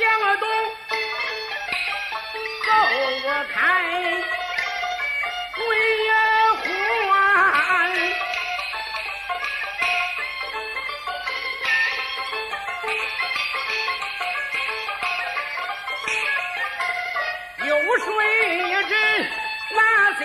江东走我开归还。有谁人把小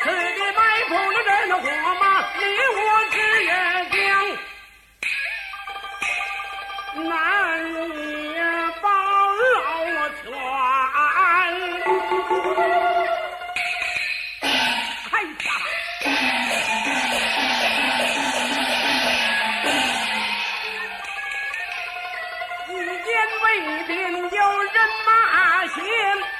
此地埋伏了人火马，你我只也马